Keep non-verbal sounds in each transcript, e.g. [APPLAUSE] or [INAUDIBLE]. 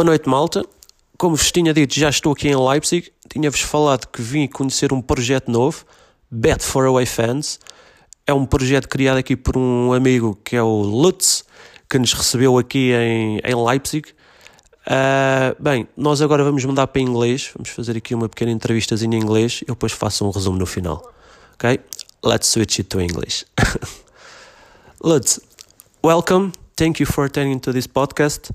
Boa noite, malta. Como vos tinha dito, já estou aqui em Leipzig. Tinha-vos falado que vim conhecer um projeto novo, Bet for Away Fans. É um projeto criado aqui por um amigo que é o Lutz, que nos recebeu aqui em, em Leipzig. Uh, bem, nós agora vamos mudar para inglês. Vamos fazer aqui uma pequena entrevistazinha em inglês. Eu depois faço um resumo no final. Ok? Let's switch it to English. [LAUGHS] Lutz, welcome. Thank you for attending to this podcast.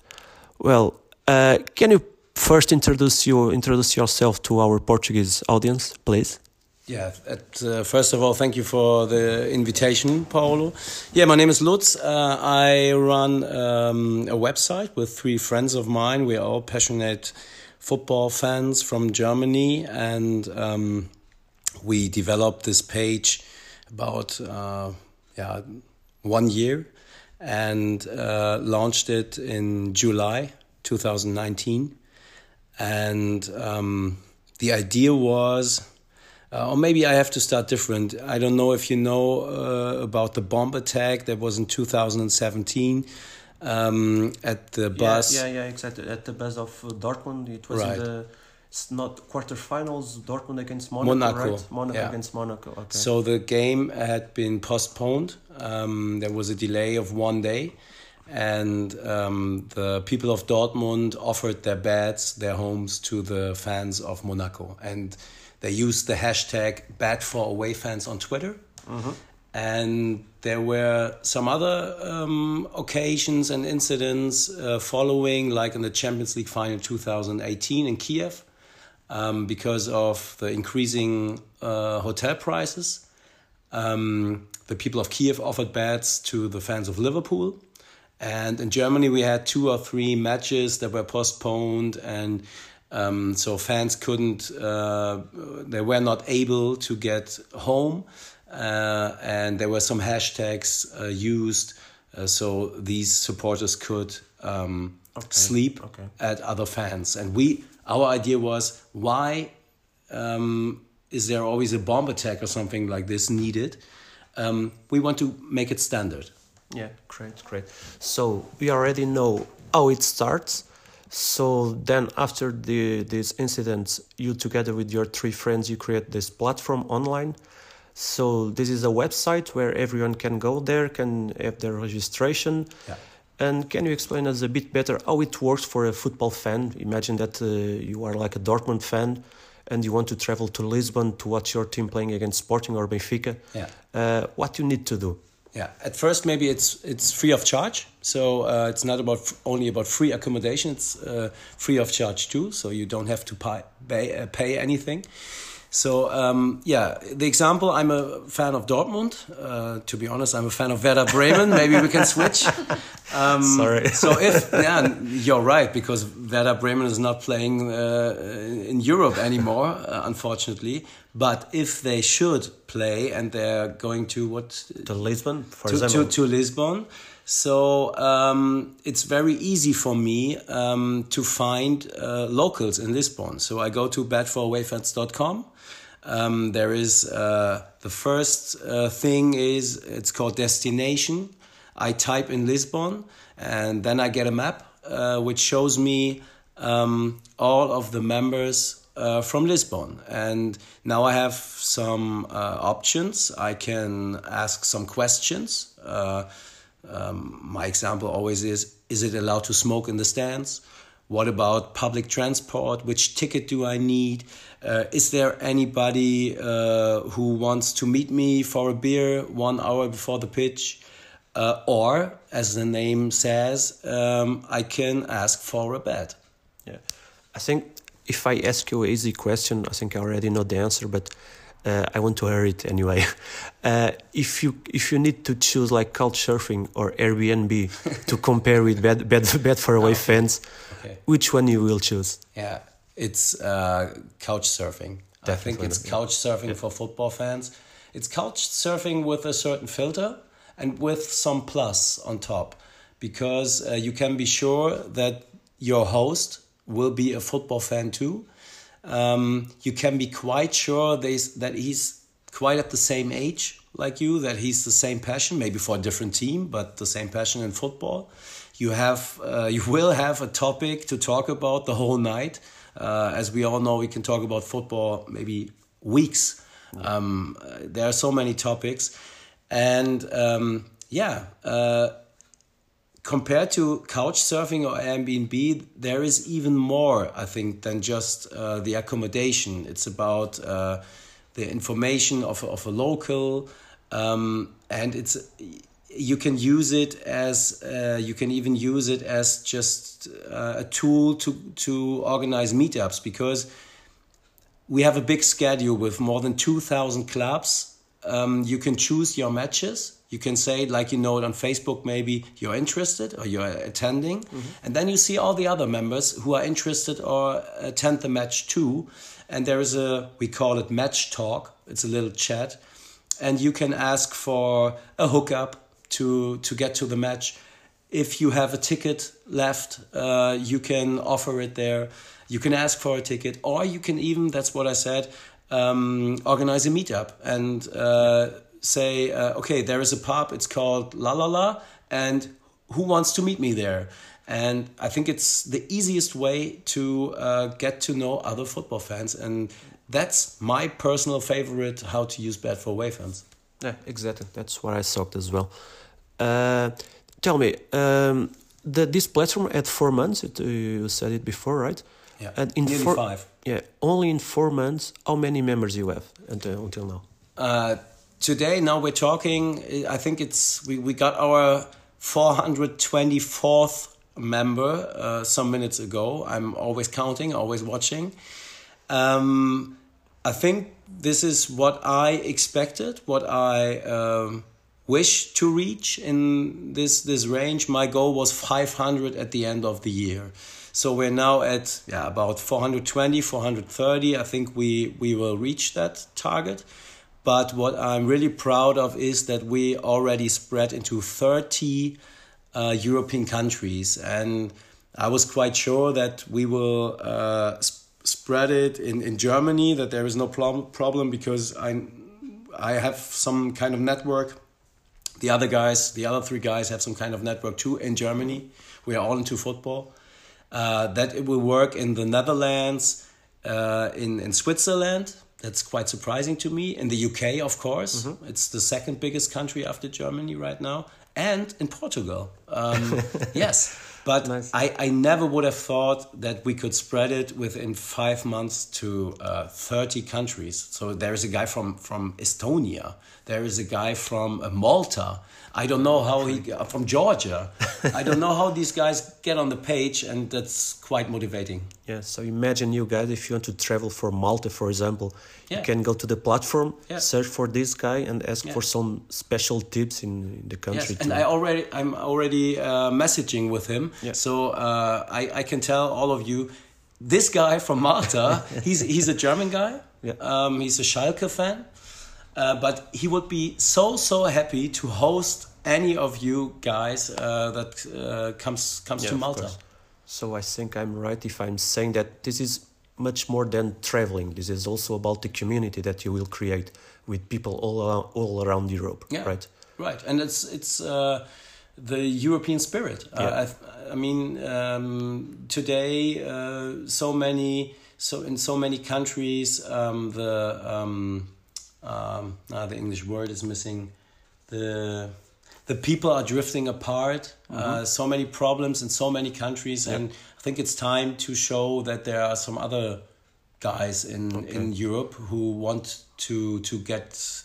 Well, uh, can you first introduce you introduce yourself to our Portuguese audience, please? Yeah, at, uh, first of all, thank you for the invitation, Paolo. Yeah, my name is Lutz. Uh, I run um, a website with three friends of mine. We are all passionate football fans from Germany, and um, we developed this page about uh, yeah one year and uh, launched it in July 2019. And um, the idea was, uh, or maybe I have to start different. I don't know if you know uh, about the bomb attack that was in 2017 um, at the bus. Yeah, yeah, yeah, exactly. At the bus of Dortmund, it was right. in the not quarterfinals. Dortmund against Monaco, Monaco. right? Monaco yeah. against Monaco. Okay. So the game had been postponed. Um, there was a delay of one day, and um, the people of Dortmund offered their beds, their homes to the fans of Monaco, and they used the hashtag "Bed for Away Fans" on Twitter. Mm-hmm. And there were some other um, occasions and incidents uh, following, like in the Champions League final 2018 in Kiev um, because of the increasing uh, hotel prices. Um, the people of Kiev offered beds to the fans of Liverpool. And in Germany, we had two or three matches that were postponed, and um, so fans couldn't, uh, they were not able to get home. Uh, and there were some hashtags uh, used uh, so these supporters could um, okay. sleep okay. at other fans. And we our idea was why um, is there always a bomb attack or something like this needed? Um, we want to make it standard. Yeah, great, great. So we already know how it starts. So then, after the this incident, you together with your three friends, you create this platform online. So this is a website where everyone can go there, can have their registration. Yeah and can you explain us a bit better how it works for a football fan? Imagine that uh, you are like a Dortmund fan and you want to travel to Lisbon to watch your team playing against Sporting or Benfica. Yeah. Uh, what you need to do? Yeah. At first, maybe it's it's free of charge. So uh, it's not about only about free accommodation. It's uh, free of charge too. So you don't have to pay pay, uh, pay anything. So um, yeah, the example. I'm a fan of Dortmund. Uh, to be honest, I'm a fan of Werder Bremen. Maybe we can switch. [LAUGHS] Um, Sorry. [LAUGHS] so if yeah, you're right because Werder Bremen is not playing uh, in Europe anymore, uh, unfortunately. But if they should play and they're going to what to Lisbon, for to, example, to, to Lisbon. So um, it's very easy for me um, to find uh, locals in Lisbon. So I go to bedforawayfans.com um, there is uh, the first uh, thing is it's called destination. I type in Lisbon and then I get a map uh, which shows me um, all of the members uh, from Lisbon. And now I have some uh, options. I can ask some questions. Uh, um, my example always is Is it allowed to smoke in the stands? What about public transport? Which ticket do I need? Uh, is there anybody uh, who wants to meet me for a beer one hour before the pitch? Uh, or, as the name says, um, I can ask for a bed. Yeah, I think if I ask you an easy question, I think I already know the answer, but uh, I want to hear it anyway. [LAUGHS] Uh, if you if you need to choose like couch surfing or Airbnb [LAUGHS] to compare with bed bed, bed for away oh, fans, okay. which one you will choose? Yeah, it's uh, couch surfing. Definitely. I think it's couch surfing yeah. for football fans. It's couch surfing with a certain filter and with some plus on top, because uh, you can be sure that your host will be a football fan too um, you can be quite sure that he's quite at the same age like you, that he's the same passion, maybe for a different team, but the same passion in football. You have uh, you will have a topic to talk about the whole night. Uh, as we all know, we can talk about football maybe weeks. Um, there are so many topics, and um, yeah. Uh, compared to couch surfing or Airbnb, there is even more, I think, than just uh, the accommodation. It's about uh, the information of, of a local, um, and it's you can use it as uh, you can even use it as just uh, a tool to to organize meetups because we have a big schedule with more than two thousand clubs. Um, you can choose your matches. You can say like you know it on facebook maybe you're interested or you're attending. Mm-hmm. and then you see all the other members who are interested or attend the match too. And there is a we call it match talk. It's a little chat. And you can ask for a hookup to to get to the match. If you have a ticket left uh, you can offer it there. You can ask for a ticket. Or you can even that's what i said um, organize a meetup and uh, say, uh, okay, there is a pub, it's called La La La, and who wants to meet me there? And I think it's the easiest way to uh, get to know other football fans. And that's my personal favorite how to use Bed for Away fans. Yeah, exactly. That's what I thought as well. Uh, tell me, um, the, this platform at four months, it, you said it before, right? Yeah, and in nearly four, five. Yeah, only in four months, how many members you have until, until now? Uh, today now we're talking i think it's we, we got our 424th member uh, some minutes ago. I'm always counting always watching. Um, i think this is what i expected what i um, wish to reach in this this range. My goal was 500 at the end of the year so we're now at yeah about 420 430 i think we we will reach that target but what I'm really proud of is that we already spread into 30 uh, European countries. And I was quite sure that we will uh, sp spread it in, in Germany, that there is no problem, problem because I, I have some kind of network. The other guys, the other three guys, have some kind of network too in Germany. We are all into football. Uh, that it will work in the Netherlands, uh, in, in Switzerland, that's quite surprising to me. In the UK, of course, mm-hmm. it's the second biggest country after Germany right now, and in Portugal. Um, [LAUGHS] yes, but nice. I, I never would have thought that we could spread it within five months to uh, 30 countries. So there is a guy from, from Estonia, there is a guy from uh, Malta. I don't know how he uh, from Georgia. [LAUGHS] I don't know how these guys get on the page, and that's quite motivating. Yeah. So imagine you guys if you want to travel for Malta, for example, yeah. you can go to the platform, yeah. search for this guy, and ask yeah. for some special tips in, in the country. Yes, and I already I'm already uh, messaging with him, yeah. so uh, I I can tell all of you, this guy from Malta, [LAUGHS] he's he's a German guy. Yeah. Um, he's a Schalke fan. Uh, but he would be so so happy to host any of you guys uh, that uh, comes comes to Malta. So I think I'm right if I'm saying that this is much more than traveling. This is also about the community that you will create with people all around, all around Europe. Yeah, right. Right, and it's it's uh, the European spirit. Uh, yeah. I, I mean, um, today so many so in so many countries um, the um, um, ah, the English word is missing. The the people are drifting apart. Uh, mm-hmm. so many problems in so many countries, and I think it's time to show that there are some other guys in okay. in Europe who want to to get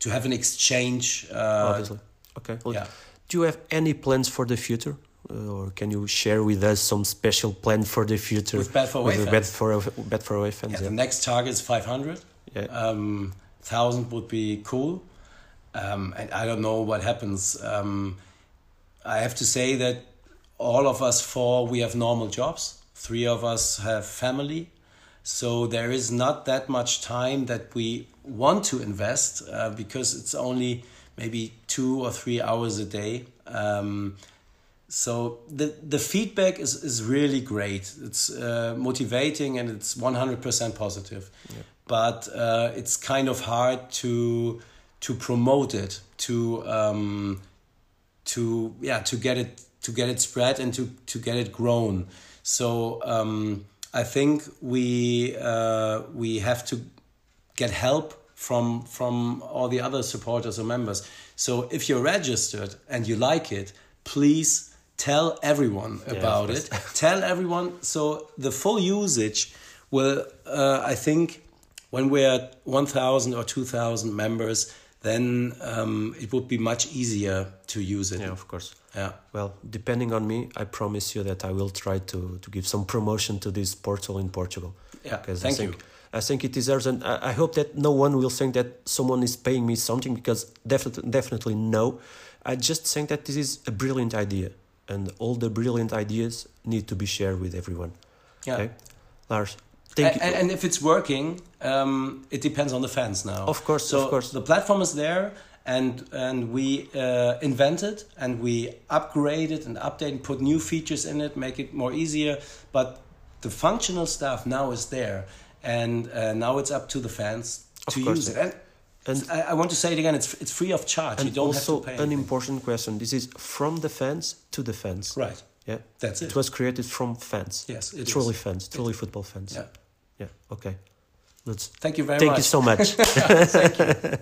to have an exchange. Uh, Obviously, okay. Well, yeah. Do you have any plans for the future? Uh, or can you share with us some special plan for the future with Bed for Away fans? Bed for, Bed for Away fans yeah, yeah. The next target is 500. Yeah. Um, thousand would be cool. Um, and I don't know what happens. Um, I have to say that all of us four we have normal jobs. Three of us have family, so there is not that much time that we want to invest uh, because it's only maybe two or three hours a day. Um, so the the feedback is, is really great. It's uh, motivating and it's one hundred percent positive. Yeah but uh, it's kind of hard to to promote it to um, to yeah to get it to get it spread and to to get it grown. So um, I think we uh, we have to get help from from all the other supporters or members. So if you're registered and you like it, please tell everyone about it. [LAUGHS] tell everyone. So the full usage will, uh, I think, when we're at 1,000 or 2,000 members, then um, it would be much easier to use it. Yeah, of course. Yeah. Well, depending on me, I promise you that I will try to, to give some promotion to this portal in Portugal. Yeah, Because thank I think, you. I think it deserves, and I, I hope that no one will think that someone is paying me something because definitely, definitely no. I just think that this is a brilliant idea, and all the brilliant ideas need to be shared with everyone. Yeah. Okay, Lars, and, you. and if it's working, um, it depends on the fans now. Of course, so of course. The platform is there, and and we uh, invented and we upgraded and updated, and put new features in it, make it more easier. But the functional stuff now is there, and uh, now it's up to the fans Of to use it. And, And- I, I want to say it again: it's it's free of charge. you and don't also have to pay. an anything. important question. This is from the fans to the fans. right. Yeah, That's it it. was created from fans. Yes, it truly is. fans, truly football fans. Yeah. Yeah. Okay. Let's. Thank you very Thank much. [LAUGHS] Thank you so [LAUGHS] much.